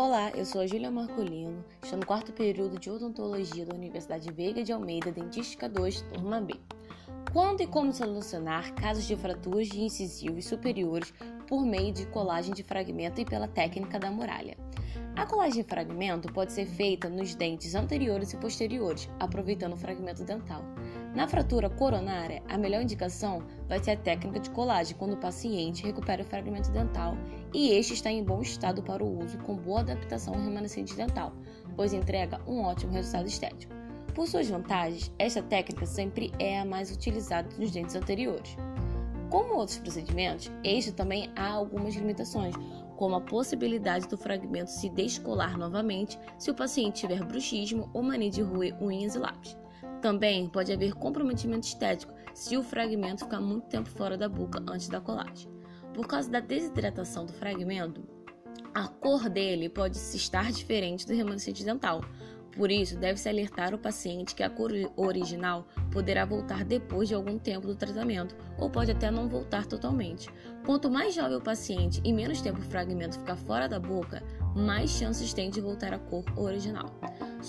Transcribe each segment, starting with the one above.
Olá, eu sou a Júlia Marcolino, estou no quarto período de odontologia da Universidade Veiga de Almeida, Dentística 2, turma B. Quando e como solucionar casos de fraturas de incisivos superiores por meio de colagem de fragmento e pela técnica da muralha? A colagem de fragmento pode ser feita nos dentes anteriores e posteriores, aproveitando o fragmento dental. Na fratura coronária, a melhor indicação vai ser a técnica de colagem quando o paciente recupera o fragmento dental e este está em bom estado para o uso com boa adaptação ao remanescente dental, pois entrega um ótimo resultado estético. Por suas vantagens, esta técnica sempre é a mais utilizada nos dentes anteriores. Como outros procedimentos, este também há algumas limitações, como a possibilidade do fragmento se descolar novamente se o paciente tiver bruxismo ou mania de roer unhas e lábios. Também pode haver comprometimento estético se o fragmento ficar muito tempo fora da boca antes da colagem. Por causa da desidratação do fragmento, a cor dele pode estar diferente do remanescente dental, por isso, deve-se alertar o paciente que a cor original poderá voltar depois de algum tempo do tratamento, ou pode até não voltar totalmente. Quanto mais jovem o paciente e menos tempo o fragmento ficar fora da boca, mais chances tem de voltar à cor original.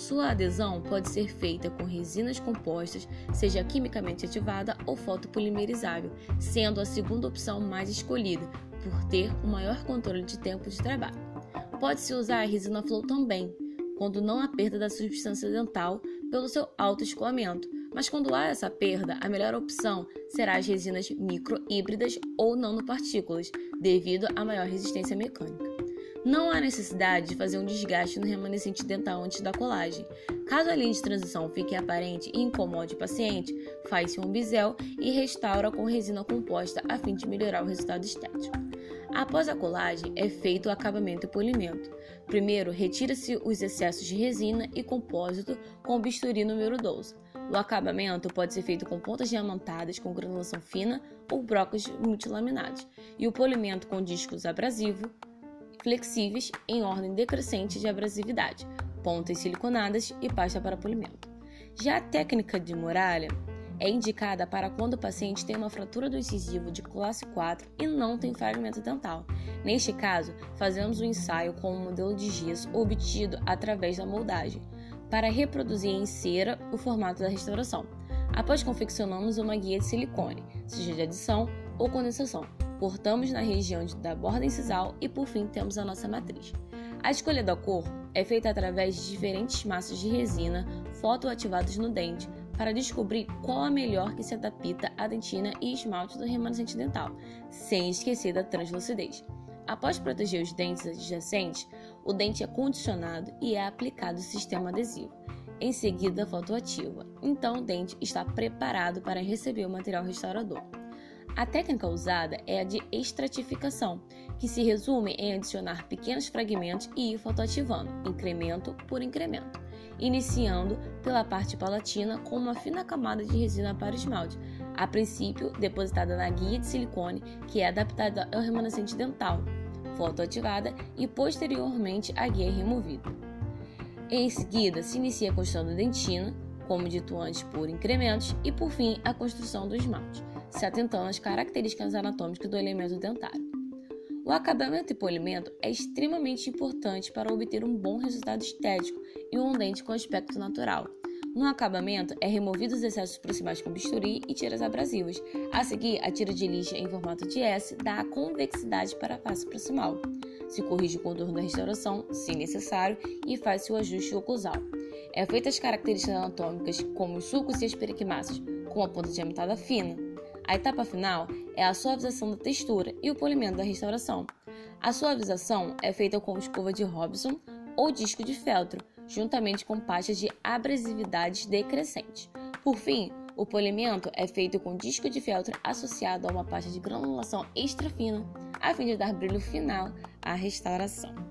Sua adesão pode ser feita com resinas compostas, seja quimicamente ativada ou fotopolimerizável, sendo a segunda opção mais escolhida, por ter o um maior controle de tempo de trabalho. Pode-se usar a resina flow também, quando não há perda da substância dental pelo seu alto escoamento. Mas quando há essa perda, a melhor opção será as resinas microhíbridas ou nanopartículas, devido à maior resistência mecânica. Não há necessidade de fazer um desgaste no remanescente dental antes da colagem. Caso a linha de transição fique aparente e incomode o paciente, faz-se um bisel e restaura com resina composta a fim de melhorar o resultado estético. Após a colagem, é feito o acabamento e polimento. Primeiro, retira-se os excessos de resina e compósito com o bisturi número 12. O acabamento pode ser feito com pontas diamantadas com granulação fina ou brocas multilaminados, e o polimento com discos abrasivos flexíveis em ordem decrescente de abrasividade, pontas siliconadas e pasta para polimento. Já a técnica de muralha é indicada para quando o paciente tem uma fratura do incisivo de classe 4 e não tem fragmento dental. Neste caso, fazemos o um ensaio com um modelo de gesso obtido através da moldagem, para reproduzir em cera o formato da restauração. Após confeccionamos uma guia de silicone, seja de adição ou condensação. Cortamos na região da borda incisal e por fim temos a nossa matriz. A escolha da cor é feita através de diferentes massas de resina fotoativadas no dente, para descobrir qual a melhor que se adapta à dentina e esmalte do remanescente dental, sem esquecer da translucidez. Após proteger os dentes adjacentes, o dente é condicionado e é aplicado o sistema adesivo. Em seguida, fotoativa. Então, o dente está preparado para receber o material restaurador. A técnica usada é a de estratificação, que se resume em adicionar pequenos fragmentos e ir fotoativando, incremento por incremento iniciando pela parte palatina com uma fina camada de resina para esmalte, a princípio depositada na guia de silicone, que é adaptada ao remanescente dental, fotoativada e posteriormente a guia removida. Em seguida, se inicia a construção da dentina, como dito antes, por incrementos, e por fim a construção do esmalte, se atentando às características anatômicas do elemento dentário. O acabamento e polimento é extremamente importante para obter um bom resultado estético e um dente com aspecto natural. No acabamento, é removido os excessos proximais com bisturi e tiras abrasivas. A seguir, a tira de lixa em formato de S dá a convexidade para a face proximal. Se corrige o contorno da restauração, se necessário, e faz-se o ajuste oclusal. É feita as características anatômicas, como os sulcos e as periquimáceas, com a ponta diamantada fina. A etapa final é a suavização da textura e o polimento da restauração. A suavização é feita com escova de Robson ou disco de feltro, juntamente com pastas de abrasividade decrescente. Por fim, o polimento é feito com disco de feltro associado a uma pasta de granulação extra fina, a fim de dar brilho final à restauração.